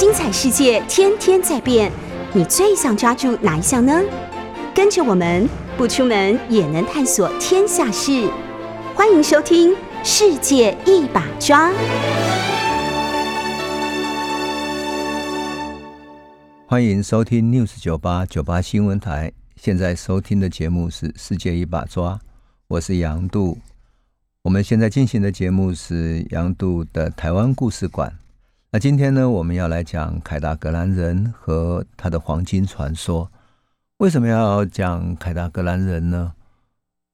精彩世界天天在变，你最想抓住哪一项呢？跟着我们不出门也能探索天下事，欢迎收听《世界一把抓》。欢迎收听 News 九八九八新闻台，现在收听的节目是《世界一把抓》，我是杨度。我们现在进行的节目是杨度的台湾故事馆。那今天呢，我们要来讲凯达格兰人和他的黄金传说。为什么要讲凯达格兰人呢？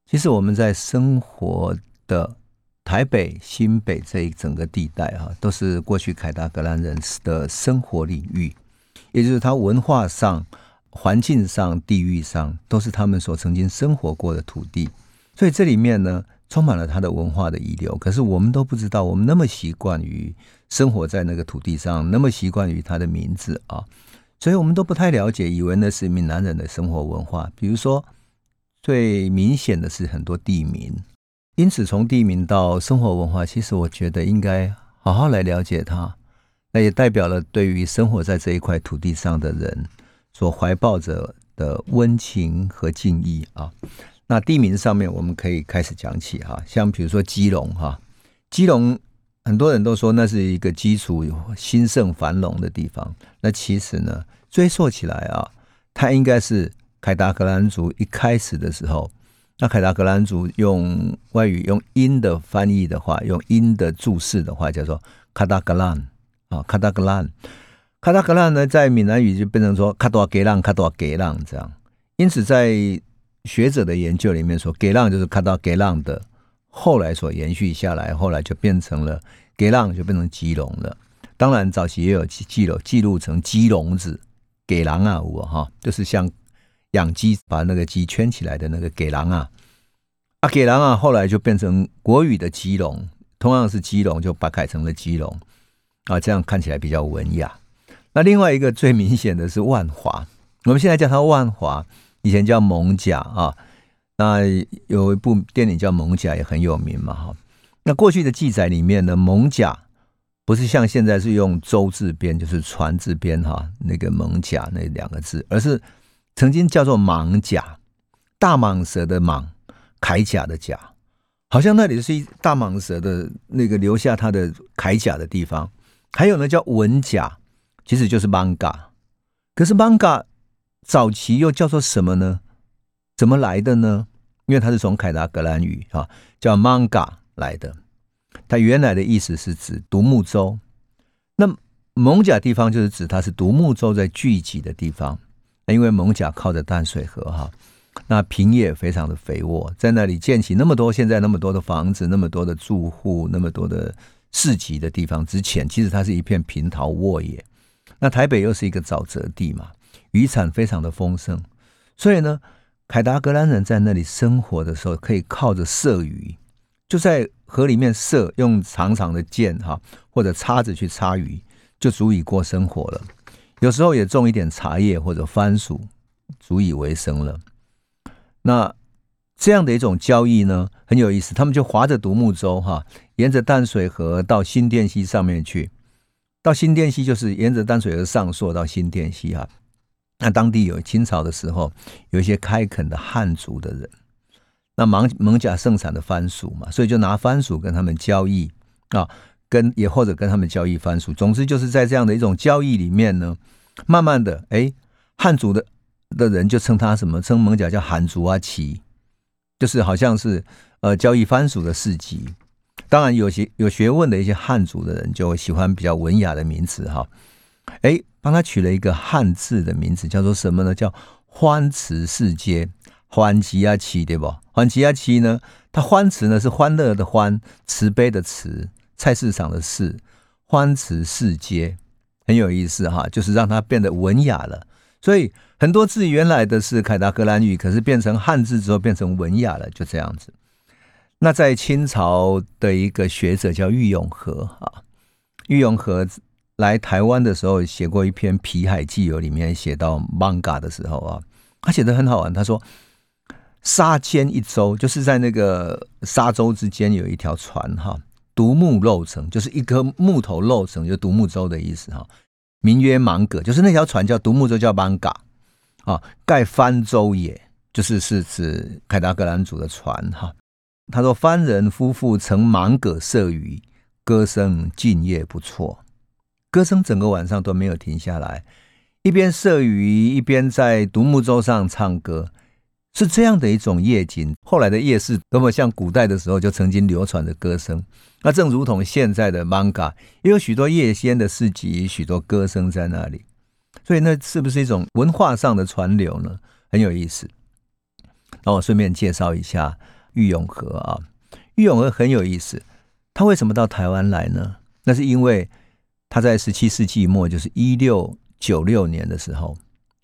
其实我们在生活的台北、新北这一整个地带哈，都是过去凯达格兰人的生活领域。也就是他文化上、环境上、地域上，都是他们所曾经生活过的土地，所以这里面呢，充满了他的文化的遗留。可是我们都不知道，我们那么习惯于生活在那个土地上，那么习惯于他的名字啊，所以我们都不太了解，以为那是闽南人的生活文化。比如说，最明显的是很多地名，因此从地名到生活文化，其实我觉得应该好好来了解它。那也代表了对于生活在这一块土地上的人所怀抱着的温情和敬意啊。那地名上面我们可以开始讲起哈，像比如说基隆哈，基隆很多人都说那是一个基础兴盛繁荣的地方。那其实呢，追溯起来啊，它应该是凯达格兰族一开始的时候，那凯达格兰族用外语用音的翻译的话，用音的注释的话，叫做卡达格兰。啊，卡达格兰，卡达格兰呢，在闽南语就变成说卡多给浪，卡多给浪这样。因此，在学者的研究里面说，给浪就是看到给浪的，后来所延续下来，后来就变成了给浪，就变成鸡笼了。当然，早期也有记记录记录成鸡笼子，给狼啊，我哈，就是像养鸡把那个鸡圈起来的那个给狼啊，啊给狼啊，后来就变成国语的鸡笼，同样是鸡笼，就把改成了鸡笼。啊，这样看起来比较文雅。那另外一个最明显的是万华，我们现在叫它万华，以前叫蒙甲啊。那有一部电影叫《蒙甲》，也很有名嘛，哈。那过去的记载里面呢，蒙甲不是像现在是用舟字边，就是船字边哈，那个蒙甲那两个字，而是曾经叫做蟒甲，大蟒蛇的蟒，铠甲的甲，好像那里是一大蟒蛇的那个留下它的铠甲的地方。还有呢，叫文甲，其实就是 manga。可是 manga 早期又叫做什么呢？怎么来的呢？因为它是从凯达格兰语啊，叫 manga 来的。它原来的意思是指独木舟。那蒙甲地方就是指它是独木舟在聚集的地方。因为蒙甲靠着淡水河哈，那平野非常的肥沃，在那里建起那么多现在那么多的房子，那么多的住户，那么多的。市集的地方之前，其实它是一片平桃沃野。那台北又是一个沼泽地嘛，渔产非常的丰盛，所以呢，凯达格兰人在那里生活的时候，可以靠着射鱼，就在河里面射，用长长的剑哈或者叉子去插鱼，就足以过生活了。有时候也种一点茶叶或者番薯，足以为生了。那这样的一种交易呢，很有意思。他们就划着独木舟，哈，沿着淡水河到新店溪上面去。到新店溪就是沿着淡水河上溯到新店溪，哈。那当地有清朝的时候，有一些开垦的汉族的人，那蒙蒙甲盛产的番薯嘛，所以就拿番薯跟他们交易啊，跟也或者跟他们交易番薯。总之就是在这样的一种交易里面呢，慢慢的，哎，汉族的的人就称他什么？称蒙甲叫汉族啊，旗。就是好像是呃交易番薯的市集，当然有些有学问的一些汉族的人就喜欢比较文雅的名词哈，哎，帮他取了一个汉字的名字，叫做什么呢？叫欢慈市街，欢吉啊七对不？欢吉啊七呢，它欢慈呢是欢乐的欢，慈悲的慈，菜市场的市，欢慈市街很有意思哈，就是让它变得文雅了，所以。很多字原来的是凯达格兰语，可是变成汉字之后变成文雅了，就这样子。那在清朝的一个学者叫郁永和啊，郁永和来台湾的时候写过一篇《皮海纪游》，里面写到 manga 的时候啊，他写的很好玩。他说：“沙间一舟，就是在那个沙洲之间有一条船哈，独木漏成，就是一颗木头漏成，就独木舟的意思哈。”名曰芒葛，就是那条船叫独木舟，叫芒嘎啊，盖帆舟也，就是是指凯达格兰族的船哈。他说：“番人夫妇乘芒葛射鱼，歌声静夜不错。歌声整个晚上都没有停下来，一边射鱼，一边在独木舟上唱歌，是这样的一种夜景。后来的夜市，多么像古代的时候就曾经流传的歌声。那正如同现在的 manga，也有许多夜间的市集，许多歌声在那里。所以，那是不是一种文化上的传流呢？很有意思。那我顺便介绍一下。”玉永和啊，玉永和很有意思。他为什么到台湾来呢？那是因为他在十七世纪末，就是一六九六年的时候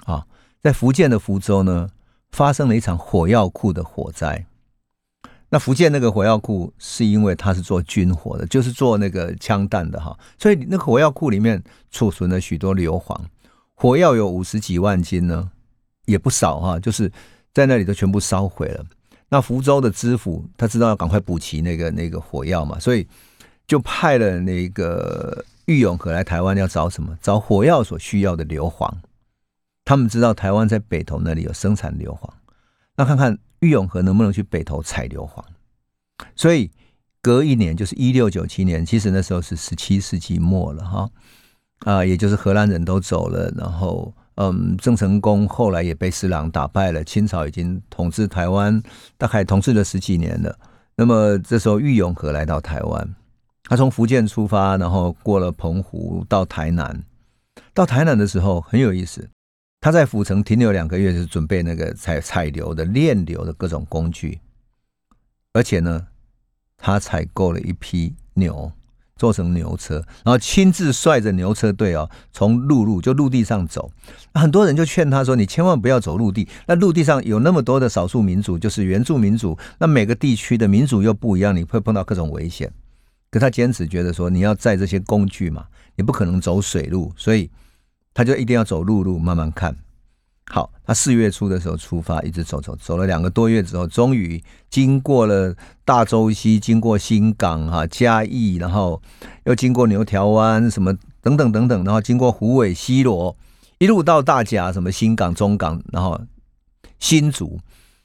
啊，在福建的福州呢，发生了一场火药库的火灾。那福建那个火药库是因为它是做军火的，就是做那个枪弹的哈，所以那个火药库里面储存了许多硫磺，火药有五十几万斤呢，也不少哈，就是在那里都全部烧毁了。那福州的知府他知道要赶快补齐那个那个火药嘛，所以就派了那个郁永和来台湾要找什么？找火药所需要的硫磺。他们知道台湾在北投那里有生产硫磺，那看看郁永和能不能去北投采硫磺。所以隔一年就是一六九七年，其实那时候是十七世纪末了哈啊，也就是荷兰人都走了，然后。嗯，郑成功后来也被施琅打败了。清朝已经统治台湾，大概统治了十几年了。那么这时候，郁永和来到台湾，他从福建出发，然后过了澎湖到台南。到台南的时候很有意思，他在府城停留两个月，是准备那个采采硫的炼硫的各种工具，而且呢，他采购了一批牛。做成牛车，然后亲自率着牛车队哦，从陆路就陆地上走。很多人就劝他说：“你千万不要走陆地，那陆地上有那么多的少数民族，就是原住民族，那每个地区的民族又不一样，你会碰到各种危险。”可他坚持觉得说：“你要载这些工具嘛，你不可能走水路，所以他就一定要走陆路，慢慢看。”好，他四月初的时候出发，一直走走走了两个多月之后，终于经过了大洲溪，经过新港哈嘉义，然后又经过牛条湾什么等等等等，然后经过虎尾西罗，一路到大甲什么新港中港，然后新竹。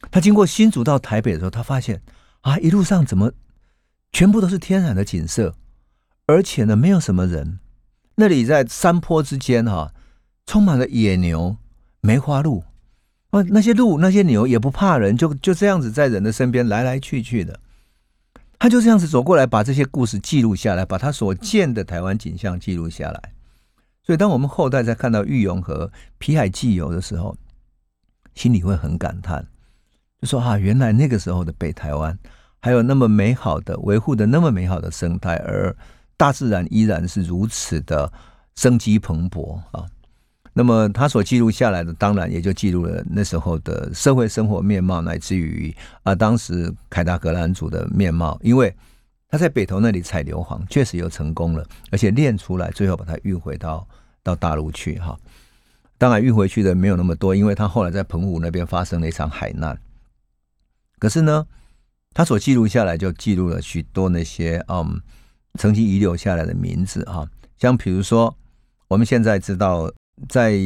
他经过新竹到台北的时候，他发现啊，一路上怎么全部都是天然的景色，而且呢，没有什么人。那里在山坡之间哈，充满了野牛。梅花鹿，啊，那些鹿、那些牛也不怕人，就就这样子在人的身边来来去去的。他就这样子走过来，把这些故事记录下来，把他所见的台湾景象记录下来。所以，当我们后代在看到玉永和皮海纪游的时候，心里会很感叹，就说啊，原来那个时候的北台湾还有那么美好的、维护的那么美好的生态，而大自然依然是如此的生机蓬勃啊。那么他所记录下来的，当然也就记录了那时候的社会生活面貌，乃至于啊，当时凯达格兰族的面貌。因为他在北投那里采硫磺，确实又成功了，而且炼出来，最后把它运回到到大陆去哈。当然运回去的没有那么多，因为他后来在澎湖那边发生了一场海难。可是呢，他所记录下来就记录了许多那些嗯，曾经遗留下来的名字哈，像比如说我们现在知道。在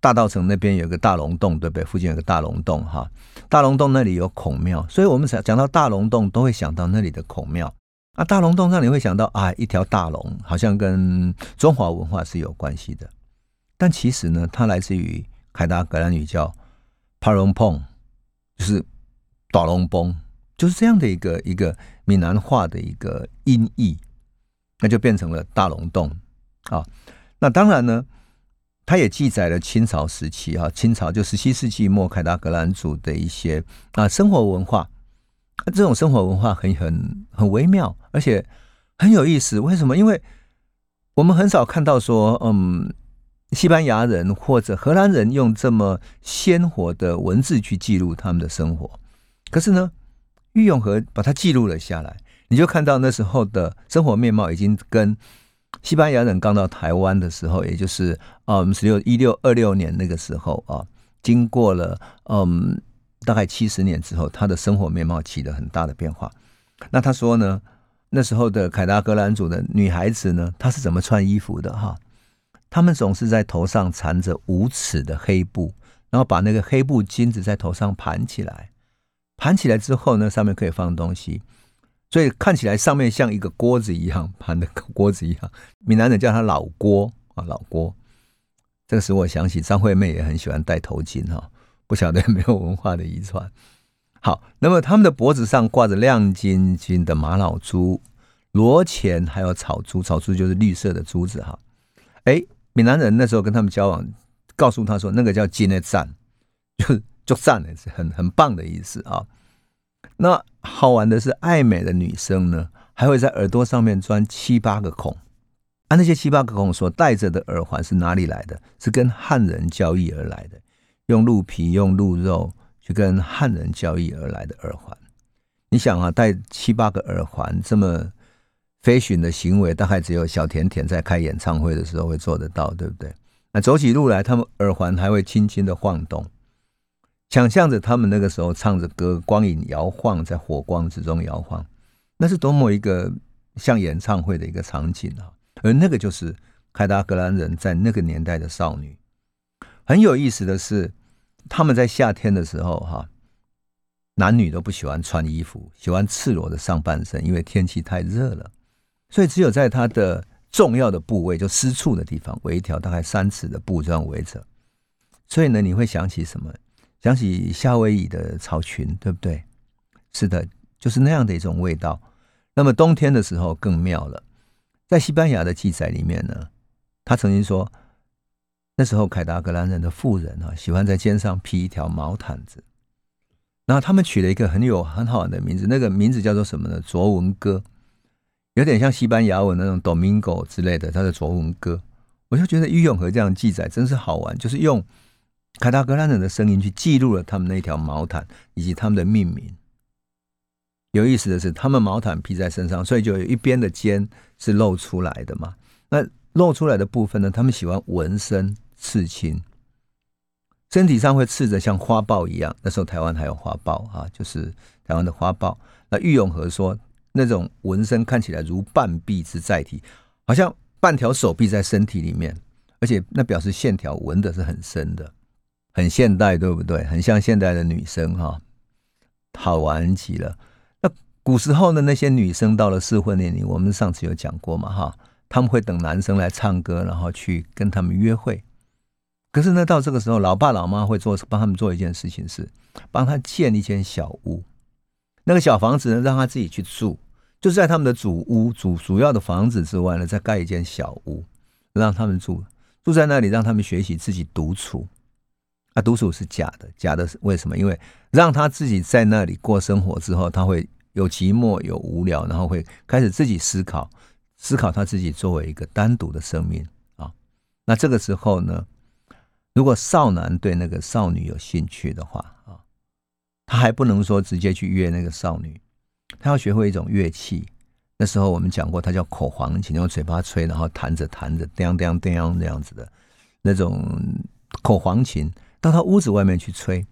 大道城那边有个大龙洞，对不对？附近有个大龙洞，哈，大龙洞那里有孔庙，所以我们讲讲到大龙洞，都会想到那里的孔庙。啊，大龙洞让你会想到啊，一条大龙，好像跟中华文化是有关系的。但其实呢，它来自于凯达格兰语叫帕隆碰，就是大龙崩，就是这样的一个一个闽南话的一个音译，那就变成了大龙洞啊。那当然呢。它也记载了清朝时期哈，清朝就十七世纪末凯达格兰族的一些啊生活文化，这种生活文化很很很微妙，而且很有意思。为什么？因为我们很少看到说，嗯，西班牙人或者荷兰人用这么鲜活的文字去记录他们的生活。可是呢，郁永和把它记录了下来，你就看到那时候的生活面貌已经跟。西班牙人刚到台湾的时候，也就是啊，我们十六一六二六年那个时候啊，经过了嗯大概七十年之后，他的生活面貌起了很大的变化。那他说呢，那时候的凯达格兰族的女孩子呢，她是怎么穿衣服的哈？他们总是在头上缠着五尺的黑布，然后把那个黑布巾子在头上盘起来，盘起来之后呢，上面可以放东西，所以看起来上面像一个锅子一样，盘的锅子一样。闽南人叫它老锅啊，老锅。这个使我想起张惠妹也很喜欢戴头巾哈，不晓得没有文化的遗传。好，那么他们的脖子上挂着亮晶晶的玛瑙珠、罗钱，还有草珠，草珠就是绿色的珠子哈。哎。闽南人那时候跟他们交往，告诉他说那个叫“金的赞”，就是就赞的是很很棒的意思啊。那好玩的是，爱美的女生呢，还会在耳朵上面钻七八个孔。啊，那些七八个孔所戴着的耳环是哪里来的？是跟汉人交易而来的，用鹿皮、用鹿肉去跟汉人交易而来的耳环。你想啊，戴七八个耳环这么。飞巡的行为大概只有小甜甜在开演唱会的时候会做得到，对不对？那走起路来，他们耳环还会轻轻的晃动，想象着他们那个时候唱着歌，光影摇晃在火光之中摇晃，那是多么一个像演唱会的一个场景啊！而那个就是凯达格兰人在那个年代的少女。很有意思的是，他们在夏天的时候，哈，男女都不喜欢穿衣服，喜欢赤裸的上半身，因为天气太热了。所以只有在他的重要的部位，就私处的地方，围一条大概三尺的布这样围着。所以呢，你会想起什么？想起夏威夷的草裙，对不对？是的，就是那样的一种味道。那么冬天的时候更妙了，在西班牙的记载里面呢，他曾经说，那时候凯达格兰人的妇人啊，喜欢在肩上披一条毛毯子，然后他们取了一个很有很好玩的名字，那个名字叫做什么呢？卓文哥。有点像西班牙文那种 Domingo 之类的，他的卓文哥，我就觉得郁永和这样记载真是好玩，就是用凯达格兰人的声音去记录了他们那条毛毯以及他们的命名。有意思的是，他们毛毯披在身上，所以就有一边的肩是露出来的嘛。那露出来的部分呢，他们喜欢纹身刺青，身体上会刺着像花豹一样。那时候台湾还有花豹啊，就是台湾的花豹。那玉永和说。那种纹身看起来如半臂之载体，好像半条手臂在身体里面，而且那表示线条纹的是很深的，很现代，对不对？很像现代的女生哈，好玩极了。那古时候的那些女生到了适婚年龄，我们上次有讲过嘛哈，他们会等男生来唱歌，然后去跟他们约会。可是呢，到这个时候，老爸老妈会做帮他们做一件事情，是帮他建一间小屋，那个小房子呢，让他自己去住。就是在他们的主屋、主主要的房子之外呢，再盖一间小屋，让他们住住在那里，让他们学习自己独处。啊，独处是假的，假的是为什么？因为让他自己在那里过生活之后，他会有寂寞、有无聊，然后会开始自己思考，思考他自己作为一个单独的生命啊。那这个时候呢，如果少男对那个少女有兴趣的话啊，他还不能说直接去约那个少女。他要学会一种乐器，那时候我们讲过，它叫口簧琴，用嘴巴吹，然后弹着弹着，叮叮叮这样子的那种口簧琴，到他屋子外面去吹。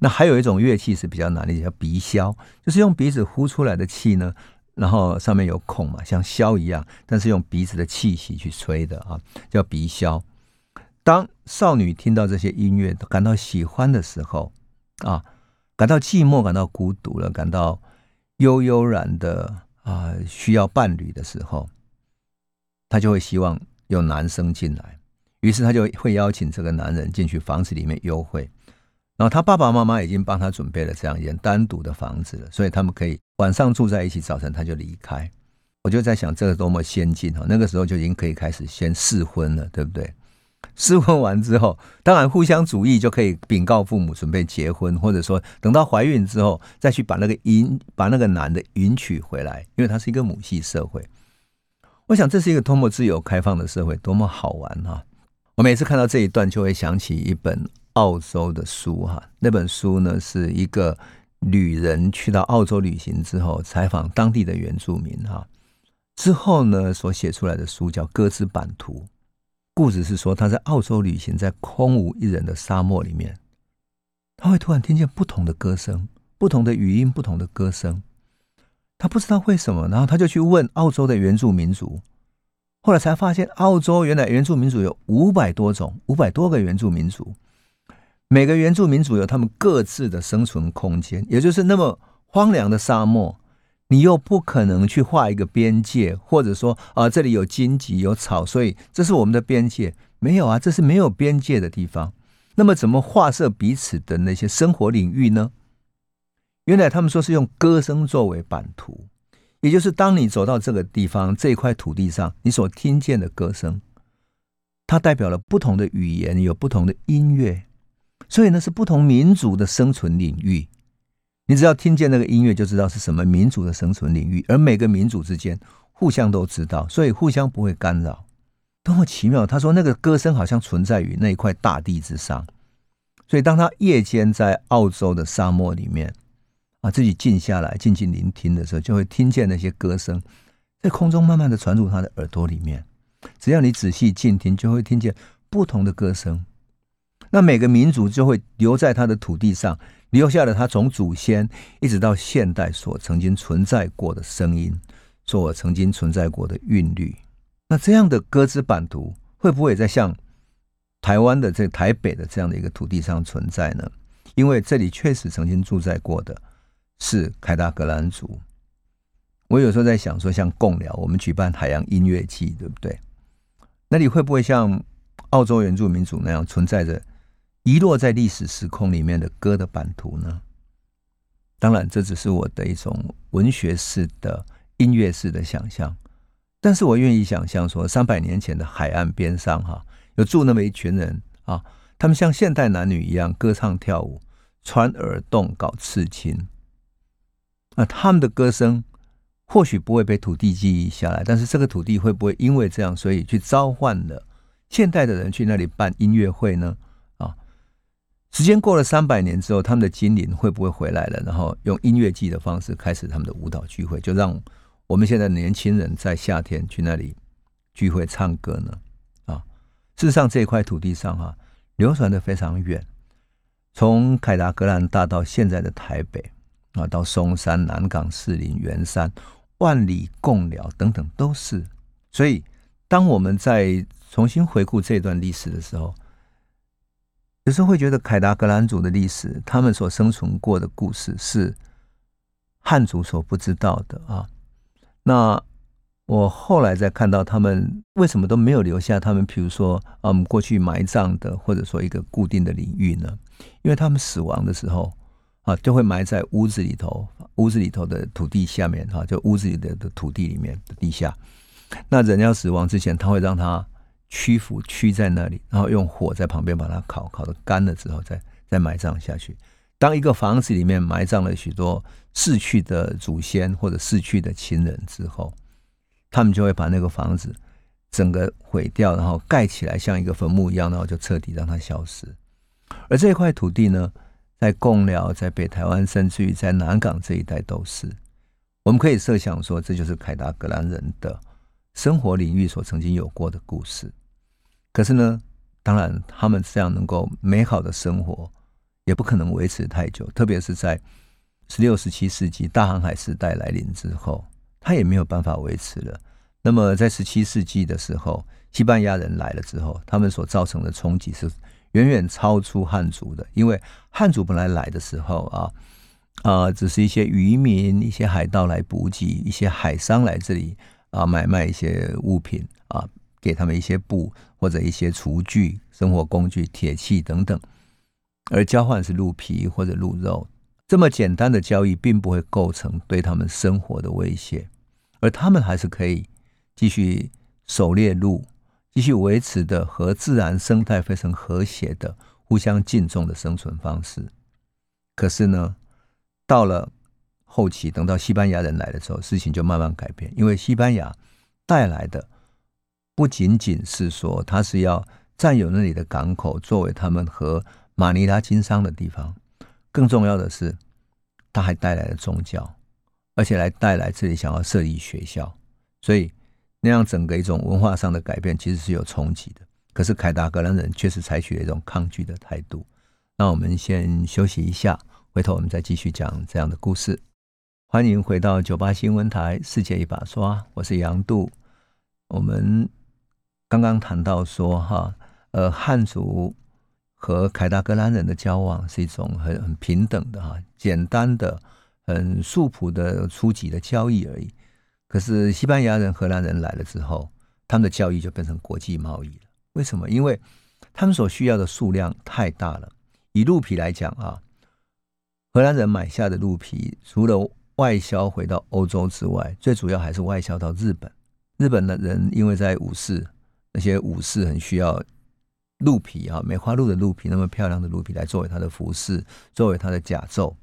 那还有一种乐器是比较难的，叫鼻箫，就是用鼻子呼出来的气呢，然后上面有孔嘛，像箫一样，但是用鼻子的气息去吹的啊，叫鼻箫。当少女听到这些音乐，感到喜欢的时候啊，感到寂寞，感到孤独了，感到。悠悠然的啊，需要伴侣的时候，他就会希望有男生进来，于是他就会邀请这个男人进去房子里面幽会。然后他爸爸妈妈已经帮他准备了这样一间单独的房子了，所以他们可以晚上住在一起，早晨他就离开。我就在想，这个多么先进啊！那个时候就已经可以开始先试婚了，对不对？试婚完之后，当然互相主义就可以禀告父母准备结婚，或者说等到怀孕之后再去把那个迎把那个男的迎娶回来，因为它是一个母系社会。我想这是一个多么自由开放的社会，多么好玩哈！我每次看到这一段，就会想起一本澳洲的书哈。那本书呢，是一个旅人去到澳洲旅行之后，采访当地的原住民哈，之后呢所写出来的书叫《歌之版图》。故事是说，他在澳洲旅行，在空无一人的沙漠里面，他会突然听见不同的歌声，不同的语音，不同的歌声。他不知道为什么，然后他就去问澳洲的原住民族。后来才发现，澳洲原来原住民族有五百多种，五百多个原住民族，每个原住民族有他们各自的生存空间，也就是那么荒凉的沙漠，你又不可能去画一个边界，或者说啊，这里有荆棘有草，所以这是我们的边界。没有啊，这是没有边界的地方。那么怎么画设彼此的那些生活领域呢？原来他们说是用歌声作为版图。也就是当你走到这个地方这一块土地上，你所听见的歌声，它代表了不同的语言，有不同的音乐，所以呢是不同民族的生存领域。你只要听见那个音乐，就知道是什么民族的生存领域。而每个民族之间互相都知道，所以互相不会干扰，多么奇妙！他说那个歌声好像存在于那一块大地之上，所以当他夜间在澳洲的沙漠里面。啊，自己静下来，静静聆听的时候，就会听见那些歌声在空中慢慢的传入他的耳朵里面。只要你仔细静听，就会听见不同的歌声。那每个民族就会留在他的土地上，留下了他从祖先一直到现代所曾经存在过的声音，所曾经存在过的韵律。那这样的歌之版图，会不会在像台湾的这台北的这样的一个土地上存在呢？因为这里确实曾经住在过的。是凯达格兰族。我有时候在想，说像共聊，我们举办海洋音乐季，对不对？那里会不会像澳洲原住民族那样，存在着遗落在历史时空里面的歌的版图呢？当然，这只是我的一种文学式的音乐式的想象。但是我愿意想象说，三百年前的海岸边上，哈，有住那么一群人啊，他们像现代男女一样歌唱跳舞，穿耳洞，搞刺青。那他们的歌声或许不会被土地记忆下来，但是这个土地会不会因为这样，所以去召唤了现代的人去那里办音乐会呢？啊，时间过了三百年之后，他们的精灵会不会回来了？然后用音乐季的方式开始他们的舞蹈聚会，就让我们现在年轻人在夏天去那里聚会唱歌呢？啊，事实上这一块土地上哈，流传的非常远，从凯达格兰大到现在的台北。啊，到松山、南港、士林、圆山、万里共寮等等，都是。所以，当我们在重新回顾这段历史的时候，有时候会觉得凯达格兰族的历史，他们所生存过的故事，是汉族所不知道的啊。那我后来再看到他们为什么都没有留下他们，比如说，嗯，过去埋葬的，或者说一个固定的领域呢？因为他们死亡的时候。啊，就会埋在屋子里头，屋子里头的土地下面，哈，就屋子里的的土地里面的地下。那人要死亡之前，他会让他屈服，屈在那里，然后用火在旁边把它烤，烤的干了之后，再再埋葬下去。当一个房子里面埋葬了许多逝去的祖先或者逝去的亲人之后，他们就会把那个房子整个毁掉，然后盖起来，像一个坟墓一样，然后就彻底让它消失。而这块土地呢？在贡寮，在北台湾，甚至于在南港这一带都是。我们可以设想说，这就是凯达格兰人的生活领域所曾经有过的故事。可是呢，当然他们这样能够美好的生活，也不可能维持太久。特别是在十六、十七世纪大航海时代来临之后，他也没有办法维持了。那么在十七世纪的时候，西班牙人来了之后，他们所造成的冲击是。远远超出汉族的，因为汉族本来来的时候啊，啊，只是一些渔民、一些海盗来补给，一些海商来这里啊买卖一些物品啊，给他们一些布或者一些厨具、生活工具、铁器等等，而交换是鹿皮或者鹿肉，这么简单的交易并不会构成对他们生活的威胁，而他们还是可以继续狩猎鹿。继续维持的和自然生态非常和谐的、互相敬重的生存方式。可是呢，到了后期，等到西班牙人来的时候，事情就慢慢改变。因为西班牙带来的不仅仅是说他是要占有那里的港口作为他们和马尼拉经商的地方，更重要的是，他还带来了宗教，而且来带来这里想要设立学校，所以。那样整个一种文化上的改变其实是有冲击的，可是凯达格兰人确实采取了一种抗拒的态度。那我们先休息一下，回头我们再继续讲这样的故事。欢迎回到九八新闻台《世界一把刷》，我是杨度。我们刚刚谈到说哈，呃，汉族和凯达格兰人的交往是一种很很平等的哈，简单的、很素朴的初级的交易而已。可是西班牙人、荷兰人来了之后，他们的交易就变成国际贸易了。为什么？因为他们所需要的数量太大了。以鹿皮来讲啊，荷兰人买下的鹿皮，除了外销回到欧洲之外，最主要还是外销到日本。日本的人因为在武士，那些武士很需要鹿皮啊，梅花鹿的鹿皮，那么漂亮的鹿皮来作为他的服饰，作为他的甲胄，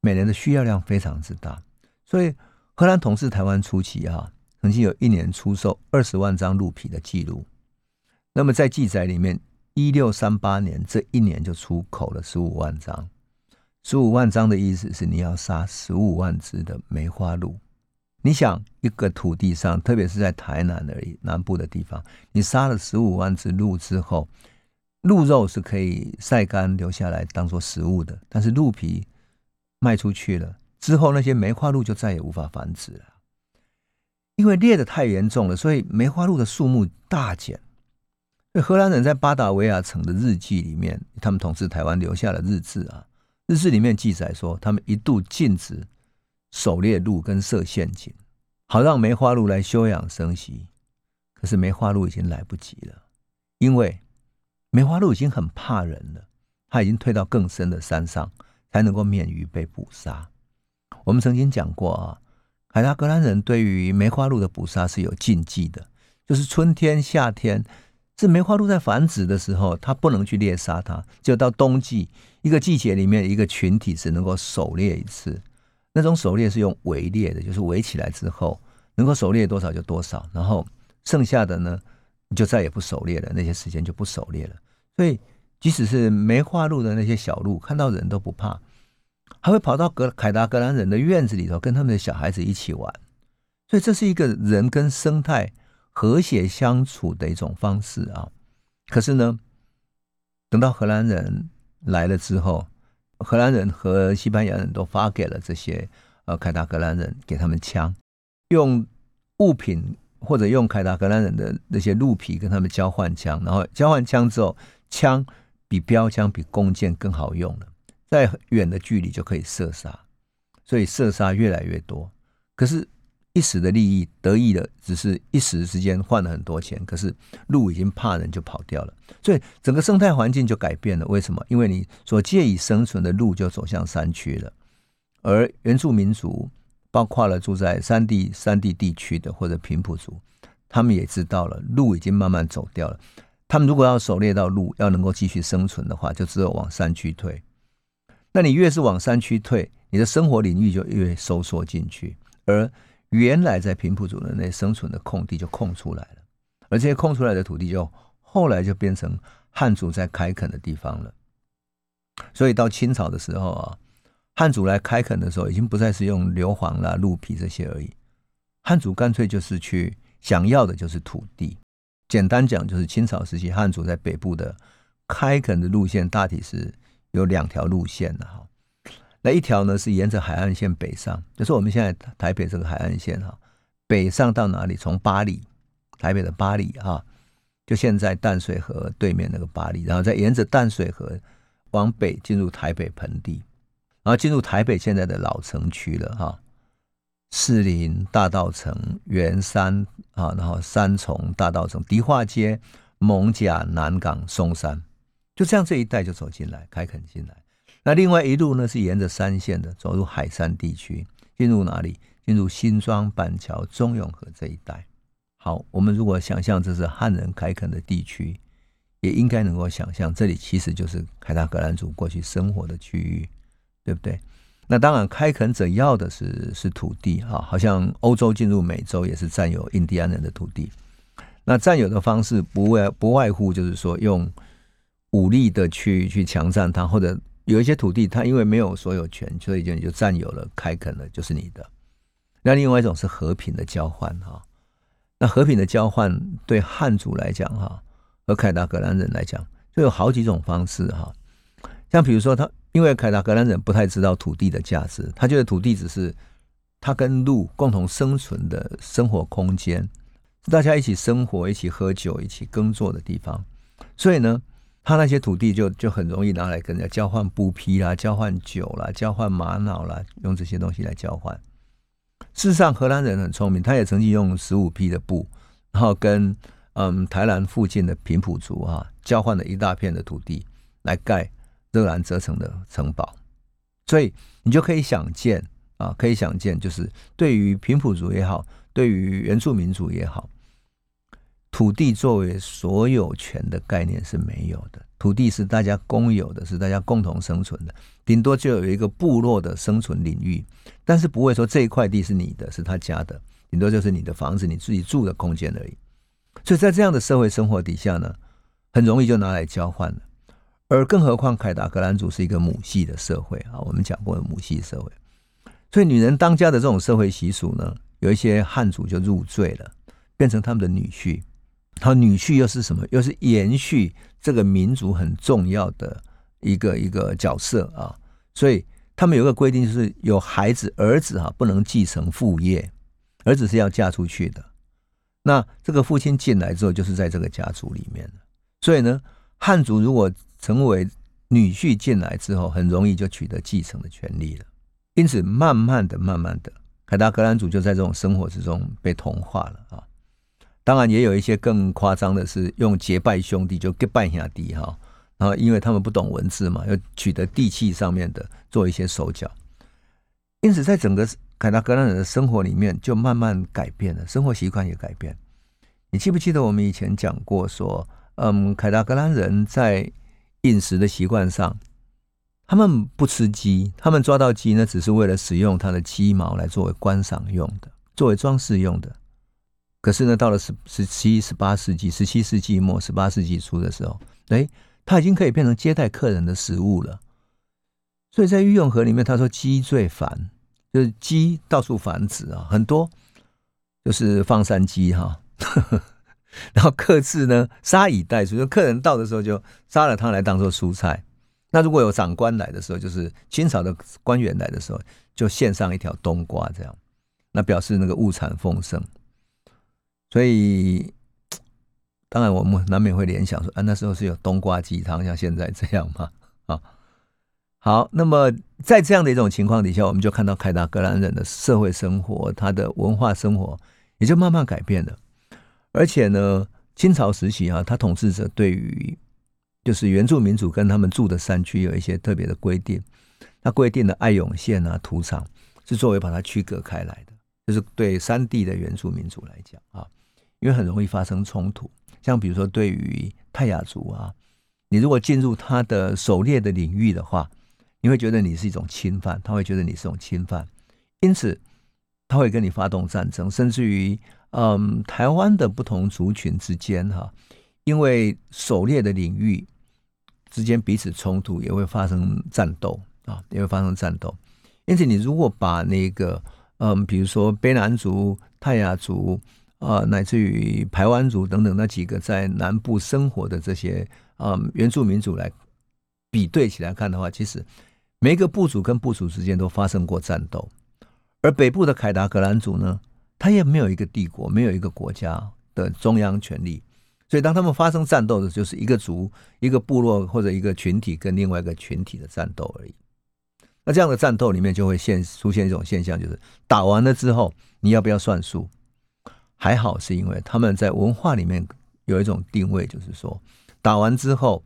每年的需要量非常之大。所以荷兰统治台湾初期啊，曾经有一年出售二十万张鹿皮的记录。那么在记载里面，一六三八年这一年就出口了十五万张。十五万张的意思是你要杀十五万只的梅花鹿。你想一个土地上，特别是在台南而已南部的地方，你杀了十五万只鹿之后，鹿肉是可以晒干留下来当做食物的，但是鹿皮卖出去了之后，那些梅花鹿就再也无法繁殖了，因为猎的太严重了，所以梅花鹿的数目大减。荷兰人在巴达维亚城的日记里面，他们统治台湾留下了日志啊。日志里面记载说，他们一度禁止狩猎鹿跟设陷阱，好让梅花鹿来休养生息。可是梅花鹿已经来不及了，因为梅花鹿已经很怕人了，它已经退到更深的山上，才能够免于被捕杀。我们曾经讲过啊，海达格兰人对于梅花鹿的捕杀是有禁忌的，就是春天、夏天。是梅花鹿在繁殖的时候，它不能去猎杀它，就到冬季一个季节里面，一个群体只能够狩猎一次。那种狩猎是用围猎的，就是围起来之后，能够狩猎多少就多少，然后剩下的呢，你就再也不狩猎了。那些时间就不狩猎了。所以，即使是梅花鹿的那些小鹿，看到人都不怕，还会跑到格凯达格兰人的院子里头，跟他们的小孩子一起玩。所以，这是一个人跟生态。和谐相处的一种方式啊，可是呢，等到荷兰人来了之后，荷兰人和西班牙人都发给了这些呃凯达格兰人，给他们枪，用物品或者用凯达格兰人的那些鹿皮跟他们交换枪，然后交换枪之后，枪比标枪比弓箭更好用了，在远的距离就可以射杀，所以射杀越来越多，可是。一时的利益得意的，只是一时之间换了很多钱，可是鹿已经怕人就跑掉了，所以整个生态环境就改变了。为什么？因为你所借以生存的鹿就走向山区了，而原住民族，包括了住在山地山地地区的或者平埔族，他们也知道了鹿已经慢慢走掉了。他们如果要狩猎到鹿，要能够继续生存的话，就只有往山区退。那你越是往山区退，你的生活领域就越收缩进去，而原来在平埔族的那生存的空地就空出来了，而这些空出来的土地就后来就变成汉族在开垦的地方了。所以到清朝的时候啊，汉族来开垦的时候，已经不再是用硫磺啦、鹿皮这些而已，汉族干脆就是去想要的就是土地。简单讲，就是清朝时期汉族在北部的开垦的路线，大体是有两条路线的哈。那一条呢是沿着海岸线北上，就是我们现在台北这个海岸线哈，北上到哪里？从巴黎，台北的巴黎哈，就现在淡水河对面那个巴黎，然后再沿着淡水河往北进入台北盆地，然后进入台北现在的老城区了哈，士林大道城、圆山啊，然后三重大道城、迪化街、蒙甲南港、松山，就这样这一带就走进来，开垦进来。那另外一路呢，是沿着山线的走入海山地区，进入哪里？进入新庄、板桥、中永和这一带。好，我们如果想象这是汉人开垦的地区，也应该能够想象，这里其实就是凯达格兰族过去生活的区域，对不对？那当然，开垦者要的是是土地啊，好像欧洲进入美洲也是占有印第安人的土地。那占有的方式不外不外乎就是说用武力的去去强占它，或者。有一些土地，它因为没有所有权，所以就你就占有了，开垦了，就是你的。那另外一种是和平的交换，哈。那和平的交换对汉族来讲，哈，和凯达格兰人来讲，就有好几种方式，哈。像比如说，他因为凯达格兰人不太知道土地的价值，他觉得土地只是他跟鹿共同生存的生活空间，大家一起生活、一起喝酒、一起耕作的地方。所以呢，他那些土地就就很容易拿来跟人家交换布匹啦、交换酒啦、交换玛瑙啦，用这些东西来交换。事实上，荷兰人很聪明，他也曾经用十五匹的布，然后跟嗯台南附近的平埔族啊交换了一大片的土地来盖热兰遮城的城堡。所以你就可以想见啊，可以想见，就是对于平埔族也好，对于原住民族也好。土地作为所有权的概念是没有的，土地是大家公有的，是大家共同生存的，顶多就有一个部落的生存领域，但是不会说这一块地是你的，是他家的，顶多就是你的房子，你自己住的空间而已。所以在这样的社会生活底下呢，很容易就拿来交换了。而更何况凯达格兰族是一个母系的社会啊，我们讲过的母系社会，所以女人当家的这种社会习俗呢，有一些汉族就入赘了，变成他们的女婿。他女婿又是什么？又是延续这个民族很重要的一个一个角色啊！所以他们有个规定，就是有孩子儿子哈不能继承父业，儿子是要嫁出去的。那这个父亲进来之后，就是在这个家族里面所以呢，汉族如果成为女婿进来之后，很容易就取得继承的权利了。因此，慢慢的、慢慢的，凯达格兰族就在这种生活之中被同化了啊。当然也有一些更夸张的是用结拜兄弟就结拜下弟哈，然后因为他们不懂文字嘛，要取得地契上面的做一些手脚，因此在整个凯达格兰人的生活里面就慢慢改变了，生活习惯也改变。你记不记得我们以前讲过说，嗯，凯达格兰人在饮食的习惯上，他们不吃鸡，他们抓到鸡呢，只是为了使用它的鸡毛来作为观赏用的，作为装饰用的。可是呢，到了十十七、十八世纪，十七世纪末、十八世纪初的时候，哎，它已经可以变成接待客人的食物了。所以在御用河里面，他说鸡最繁，就是鸡到处繁殖啊，很多就是放山鸡哈。然后客制呢，杀以待出，就客人到的时候就杀了它来当做蔬菜。那如果有长官来的时候，就是清朝的官员来的时候，就献上一条冬瓜，这样，那表示那个物产丰盛。所以，当然我们难免会联想说，啊，那时候是有冬瓜鸡汤，像现在这样吗？啊，好，那么在这样的一种情况底下，我们就看到凯达格兰人的社会生活，他的文化生活也就慢慢改变了。而且呢，清朝时期啊，他统治者对于就是原住民族跟他们住的山区有一些特别的规定，他规定的爱永县啊土场是作为把它区隔开来的，就是对山地的原住民族来讲啊。因为很容易发生冲突，像比如说对于泰雅族啊，你如果进入他的狩猎的领域的话，你会觉得你是一种侵犯，他会觉得你是一种侵犯，因此他会跟你发动战争，甚至于，嗯，台湾的不同族群之间哈，因为狩猎的领域之间彼此冲突，也会发生战斗啊，也会发生战斗。因此，你如果把那个，嗯，比如说卑南族、泰雅族。啊，乃至于排湾族等等那几个在南部生活的这些啊原住民族来比对起来看的话，其实每一个部族跟部族之间都发生过战斗。而北部的凯达格兰族呢，他也没有一个帝国，没有一个国家的中央权力，所以当他们发生战斗的，就是一个族、一个部落或者一个群体跟另外一个群体的战斗而已。那这样的战斗里面就会现出现一种现象，就是打完了之后，你要不要算数？还好是因为他们在文化里面有一种定位，就是说打完之后，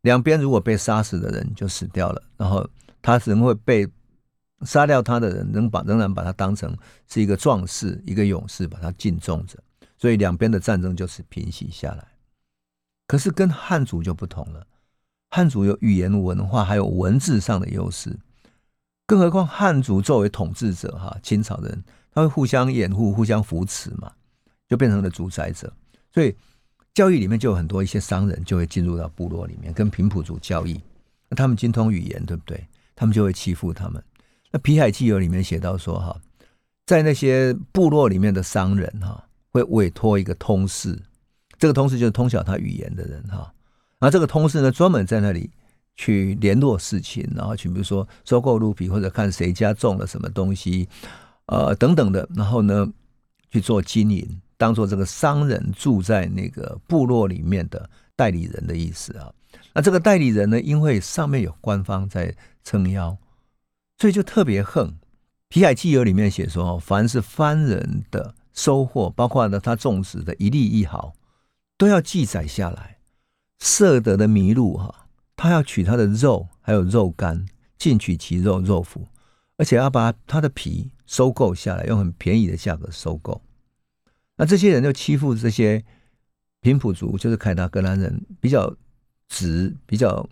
两边如果被杀死的人就死掉了，然后他只能会被杀掉他的人，能把仍然把他当成是一个壮士、一个勇士，把他敬重着，所以两边的战争就是平息下来。可是跟汉族就不同了，汉族有语言文化还有文字上的优势，更何况汉族作为统治者哈，清朝人他会互相掩护、互相扶持嘛。就变成了主宰者，所以教育里面就有很多一些商人就会进入到部落里面跟平埔族交易，那他们精通语言，对不对？他们就会欺负他们。那《皮海纪游》里面写到说，哈，在那些部落里面的商人哈，会委托一个通事，这个通事就是通晓他语言的人哈，然后这个通事呢，专门在那里去联络事情，然后去比如说收购鹿皮或者看谁家种了什么东西，呃等等的，然后呢去做经营。当做这个商人住在那个部落里面的代理人的意思啊。那这个代理人呢，因为上面有官方在撑腰，所以就特别横。《皮海纪游》里面写说，凡是番人的收获，包括呢他种植的一粒一毫，都要记载下来。色得的麋鹿哈，他要取他的肉，还有肉干，尽取其肉肉脯，而且要把他的皮收购下来，用很便宜的价格收购。那这些人就欺负这些平埔族，就是凯达格兰人，比较直，比较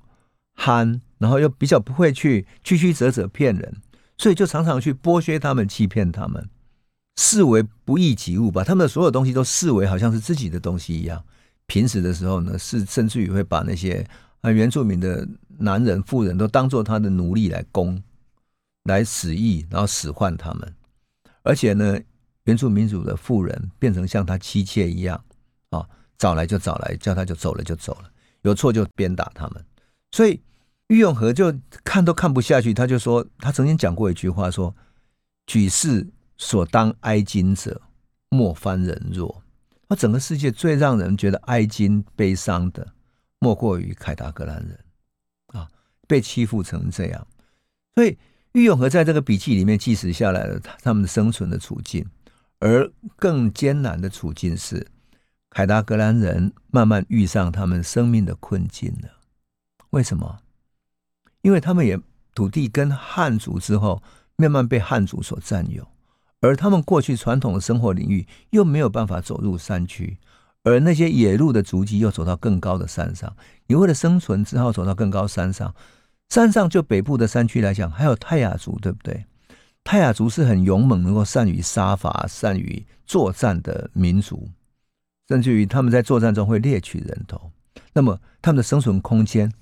憨，然后又比较不会去曲曲折折骗人，所以就常常去剥削他们，欺骗他们，视为不义己物，把他们的所有东西都视为好像是自己的东西一样。平时的时候呢，是甚至于会把那些啊原住民的男人、妇人都当做他的奴隶来供、来使役，然后使唤他们。而且呢，原住民族的妇人变成像他妻妾一样啊，找来就找来，叫他就走了就走了，有错就鞭打他们。所以郁永和就看都看不下去，他就说，他曾经讲过一句话说：“举世所当哀今者，莫翻人弱。”那整个世界最让人觉得哀今悲伤的，莫过于凯达格兰人啊，被欺负成这样。所以郁永和在这个笔记里面记实下来了他他们的生存的处境，而更艰难的处境是凯达格兰人慢慢遇上他们生命的困境了。为什么？因为他们也土地跟汉族之后，慢慢被汉族所占有。而他们过去传统的生活领域又没有办法走入山区，而那些野鹿的足迹又走到更高的山上。你为了生存，只好走到更高山上。山上就北部的山区来讲，还有泰雅族，对不对？泰雅族是很勇猛，能够善于杀伐、善于作战的民族，甚至于他们在作战中会猎取人头。那么他们的生存空间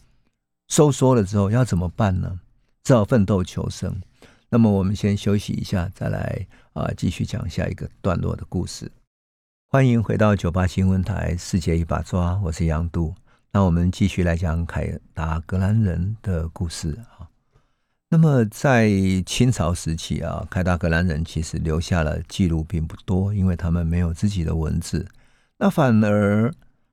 收缩了之后，要怎么办呢？只好奋斗求生。那么我们先休息一下，再来啊，继续讲下一个段落的故事。欢迎回到九八新闻台《世界一把抓》，我是杨度。那我们继续来讲凯达格兰人的故事。那么在清朝时期啊，凯达格兰人其实留下了记录并不多，因为他们没有自己的文字。那反而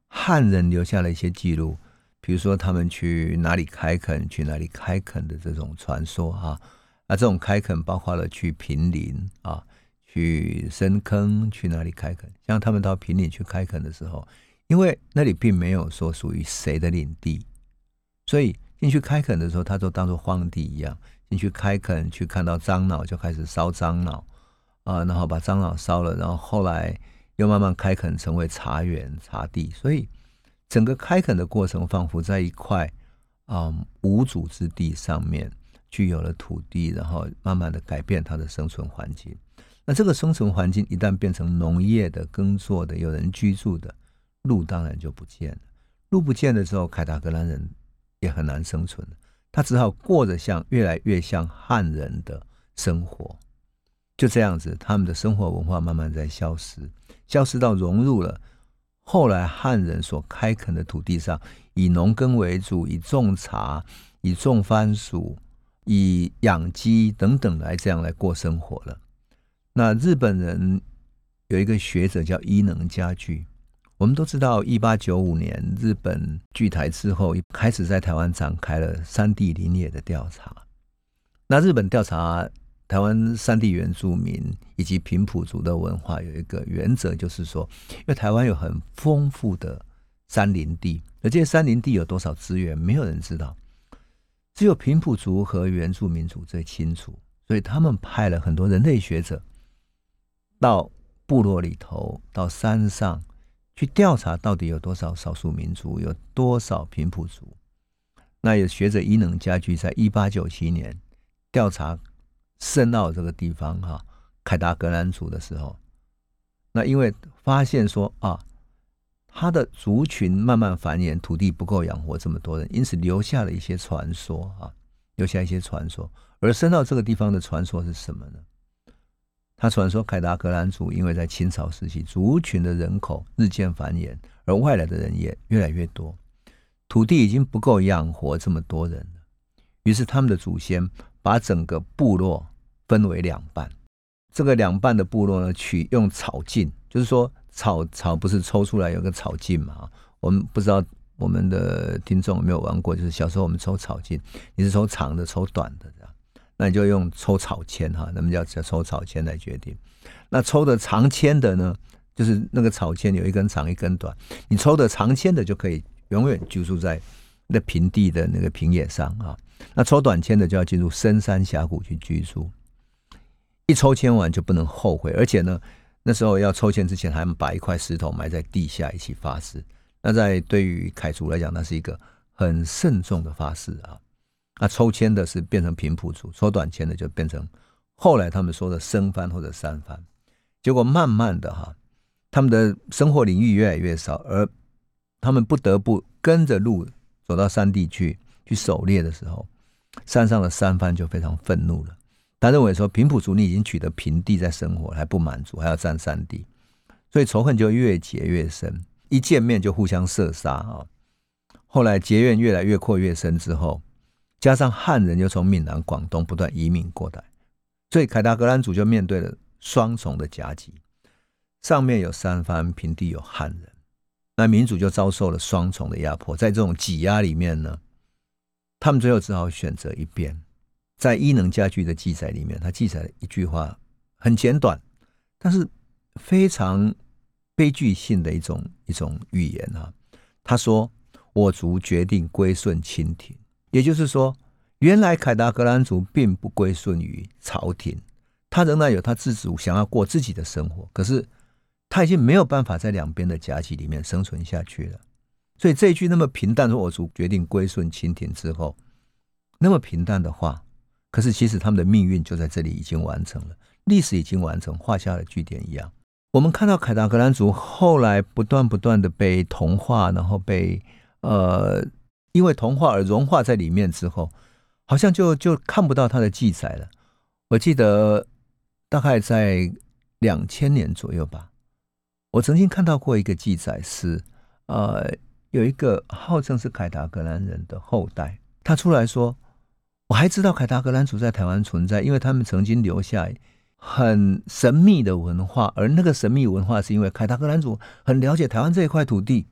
汉人留下了一些记录，比如说他们去哪里开垦，去哪里开垦的这种传说啊。那这种开垦包括了去平林啊，去深坑，去哪里开垦？像他们到平林去开垦的时候，因为那里并没有说属于谁的领地，所以进去开垦的时候，他就当做荒地一样进去开垦。去看到樟脑就开始烧樟脑啊，然后把樟脑烧了，然后后来又慢慢开垦成为茶园茶地。所以整个开垦的过程仿佛在一块啊无主之地上面。具有了土地，然后慢慢的改变它的生存环境。那这个生存环境一旦变成农业的、耕作的、有人居住的，路当然就不见了。路不见的时候，凯达格兰人也很难生存他只好过着像越来越像汉人的生活。就这样子，他们的生活文化慢慢在消失，消失到融入了后来汉人所开垦的土地上，以农耕为主，以种茶，以种番薯。以养鸡等等来这样来过生活了。那日本人有一个学者叫伊能家具，我们都知道，一八九五年日本据台之后，开始在台湾展开了山地林业的调查。那日本调查台湾山地原住民以及平埔族的文化，有一个原则，就是说，因为台湾有很丰富的山林地，而这些山林地有多少资源，没有人知道。只有平埔族和原住民族最清楚，所以他们派了很多人类学者到部落里头、到山上去调查，到底有多少少数民族，有多少平埔族。那有学者伊能家居在一八九七年调查深澳这个地方哈，凯达格兰族的时候，那因为发现说啊。他的族群慢慢繁衍，土地不够养活这么多人，因此留下了一些传说啊，留下一些传说。而深奥这个地方的传说是什么呢？他传说凯达格兰族因为在清朝时期族群的人口日渐繁衍，而外来的人也越来越多，土地已经不够养活这么多人了。于是他们的祖先把整个部落分为两半，这个两半的部落呢，取用草茎，就是说草草不是抽出来有个草茎嘛？我们不知道我们的听众有没有玩过，就是小时候我们抽草茎，你是抽长的，抽短的，那你就用抽草签哈，那么叫叫抽草签来决定。那抽的长签的呢，就是那个草签有一根长一根短，你抽的长签的就可以永远居住在那平地的那个平野上啊。那抽短签的就要进入深山峡谷去居住。一抽签完就不能后悔，而且呢，那时候要抽签之前，还把一块石头埋在地下一起发誓。那在对于凯族来讲，那是一个很慎重的发誓啊。那抽签的是变成平埔族，抽短签的就变成后来他们说的生番或者三番。结果慢慢的哈，他们的生活领域越来越少，而他们不得不跟着路走到山地去去狩猎的时候，山上的三番就非常愤怒了。他认为说平埔族你已经取得平地在生活还不满足，还要占山地，所以仇恨就越结越深，一见面就互相射杀啊。后来结怨越来越扩越深之后，加上汉人又从闽南、广东不断移民过来，所以凯达格兰族就面对了。双重的夹击，上面有三番，平地有汉人，那民主就遭受了双重的压迫。在这种挤压里面呢，他们最后只好选择一边。在伊能家具的记载里面，他记载了一句话，很简短，但是非常悲剧性的一种一种语言啊。他说：“我族决定归顺清廷。”也就是说，原来凯达格兰族并不归顺于朝廷。他仍然有他自主想要过自己的生活，可是他已经没有办法在两边的夹击里面生存下去了。所以这一句那么平淡的“我族决定归顺清廷”之后，那么平淡的话，可是其实他们的命运就在这里已经完成了，历史已经完成，画下了句点一样。我们看到凯达格兰族后来不断不断的被同化，然后被呃因为同化而融化在里面之后，好像就就看不到它的记载了。我记得。大概在两千年左右吧，我曾经看到过一个记载，是呃，有一个号称是凯达格兰人的后代，他出来说，我还知道凯达格兰族在台湾存在，因为他们曾经留下很神秘的文化，而那个神秘文化是因为凯达格兰族很了解台湾这一块土地，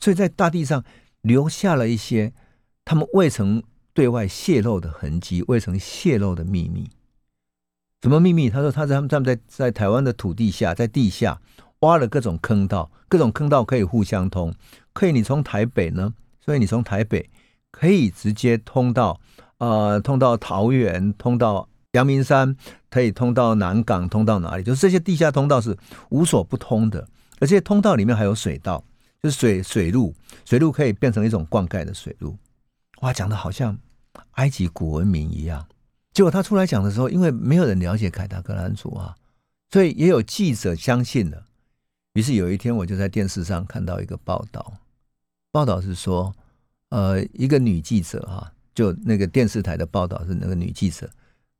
所以在大地上留下了一些他们未曾对外泄露的痕迹，未曾泄露的秘密。什么秘密？他说他在他们在在台湾的土地下，在地下挖了各种坑道，各种坑道可以互相通，可以你从台北呢，所以你从台北可以直接通到呃通到桃园，通到阳明山，可以通到南港，通到哪里？就是这些地下通道是无所不通的，而且通道里面还有水道，就是水水路，水路可以变成一种灌溉的水路。哇，讲的好像埃及古文明一样。结果他出来讲的时候，因为没有人了解凯达格兰族啊，所以也有记者相信了。于是有一天，我就在电视上看到一个报道，报道是说，呃，一个女记者哈，就那个电视台的报道是那个女记者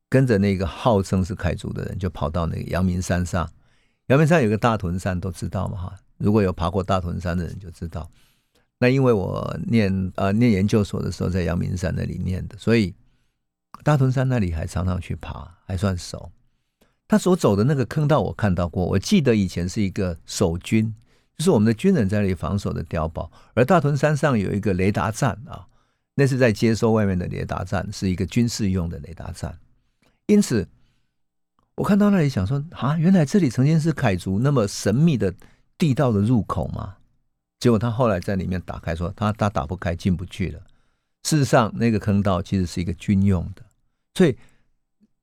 跟着那个号称是凯族的人，就跑到那个阳明山上。阳明山有个大屯山，都知道嘛哈？如果有爬过大屯山的人就知道。那因为我念呃念研究所的时候在阳明山那里念的，所以。大屯山那里还常常去爬，还算熟。他所走的那个坑道我看到过，我记得以前是一个守军，就是我们的军人在那里防守的碉堡。而大屯山上有一个雷达站啊，那是在接收外面的雷达站，是一个军事用的雷达站。因此，我看到那里想说啊，原来这里曾经是凯族那么神秘的地道的入口吗？结果他后来在里面打开，说他他打不开，进不去了。事实上，那个坑道其实是一个军用的，所以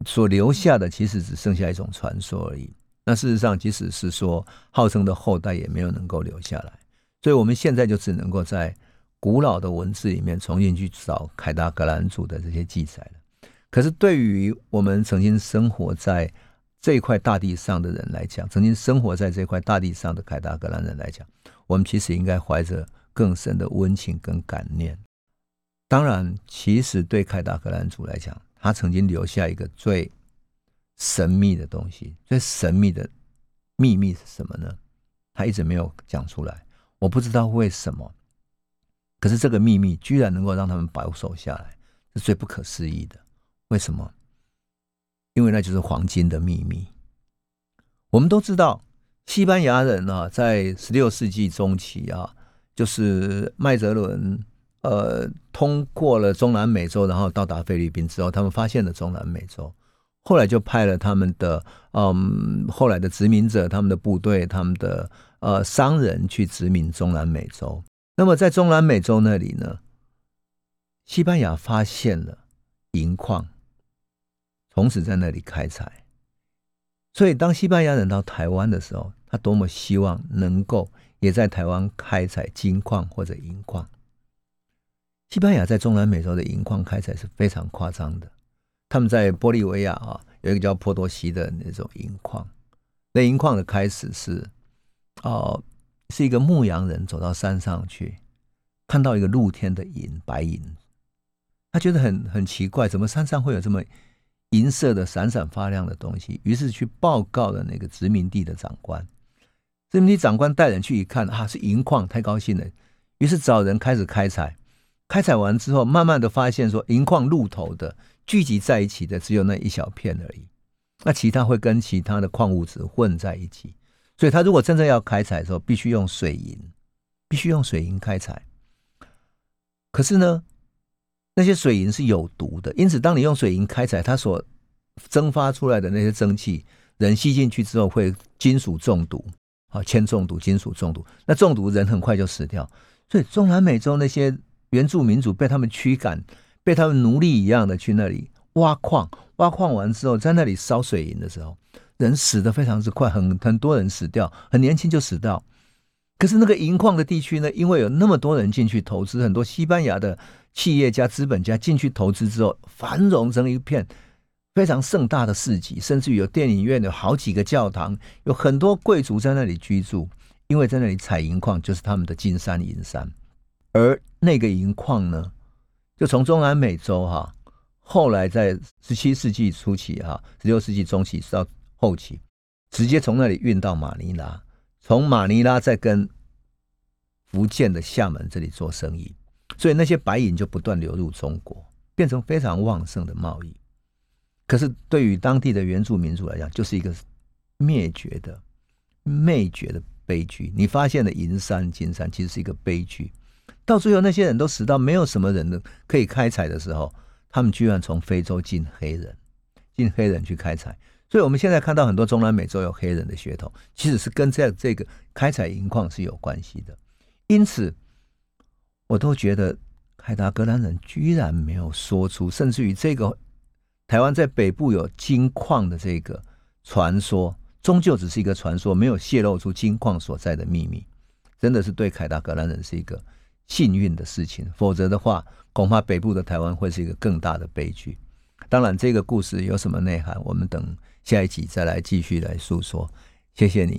所留下的其实只剩下一种传说而已。那事实上，即使是说号称的后代，也没有能够留下来。所以我们现在就只能够在古老的文字里面重新去找凯达格兰族的这些记载了。可是，对于我们曾经生活在这一块大地上的人来讲，曾经生活在这块大地上的凯达格兰人来讲，我们其实应该怀着更深的温情跟感念。当然，其实对凯达格兰族来讲，他曾经留下一个最神秘的东西。最神秘的秘密是什么呢？他一直没有讲出来。我不知道为什么，可是这个秘密居然能够让他们保守下来，是最不可思议的。为什么？因为那就是黄金的秘密。我们都知道，西班牙人啊，在十六世纪中期啊，就是麦哲伦呃通过了中南美洲，然后到达菲律宾之后，他们发现了中南美洲，后来就派了他们的嗯后来的殖民者、他们的部队、他们的呃商人去殖民中南美洲。那么在中南美洲那里呢，西班牙发现了银矿，同时在那里开采。所以，当西班牙人到台湾的时候，他多么希望能够也在台湾开采金矿或者银矿。西班牙在中南美洲的银矿开采是非常夸张的。他们在玻利维亚啊，有一个叫波多西的那种银矿。那银矿的开始是，哦，是一个牧羊人走到山上去，看到一个露天的银白银，他觉得很很奇怪，怎么山上会有这么。银色的闪闪发亮的东西，于是去报告了那个殖民地的长官。殖民地长官带人去一看，啊，是银矿，太高兴了。于是找人开始开采。开采完之后，慢慢的发现说，银矿露头的聚集在一起的只有那一小片而已，那其他会跟其他的矿物质混在一起。所以他如果真正要开采的时候，必须用水银，必须用水银开采。可是呢？那些水银是有毒的，因此当你用水银开采，它所蒸发出来的那些蒸汽，人吸进去之后会金属中毒，啊，铅中毒、金属中毒。那中毒人很快就死掉。所以中南美洲那些原住民族被他们驱赶，被他们奴隶一样的去那里挖矿，挖矿完之后在那里烧水银的时候，人死的非常之快，很很多人死掉，很年轻就死掉。可是那个银矿的地区呢，因为有那么多人进去投资，很多西班牙的。企业家、资本家进去投资之后，繁荣成一片非常盛大的市集，甚至于有电影院，有好几个教堂，有很多贵族在那里居住，因为在那里采银矿就是他们的金山银山。而那个银矿呢，就从中南美洲哈，后来在十七世纪初期哈，十六世纪中期到后期，直接从那里运到马尼拉，从马尼拉再跟福建的厦门这里做生意。所以那些白银就不断流入中国，变成非常旺盛的贸易。可是对于当地的原住民族来讲，就是一个灭绝的、灭绝的悲剧。你发现了银山、金山，其实是一个悲剧。到最后，那些人都死到没有什么人可以开采的时候，他们居然从非洲进黑人，进黑人去开采。所以我们现在看到很多中南美洲有黑人的血统，其实是跟这这个开采银矿是有关系的。因此。我都觉得凯达格兰人居然没有说出，甚至于这个台湾在北部有金矿的这个传说，终究只是一个传说，没有泄露出金矿所在的秘密，真的是对凯达格兰人是一个幸运的事情。否则的话，恐怕北部的台湾会是一个更大的悲剧。当然，这个故事有什么内涵，我们等下一集再来继续来诉说。谢谢你。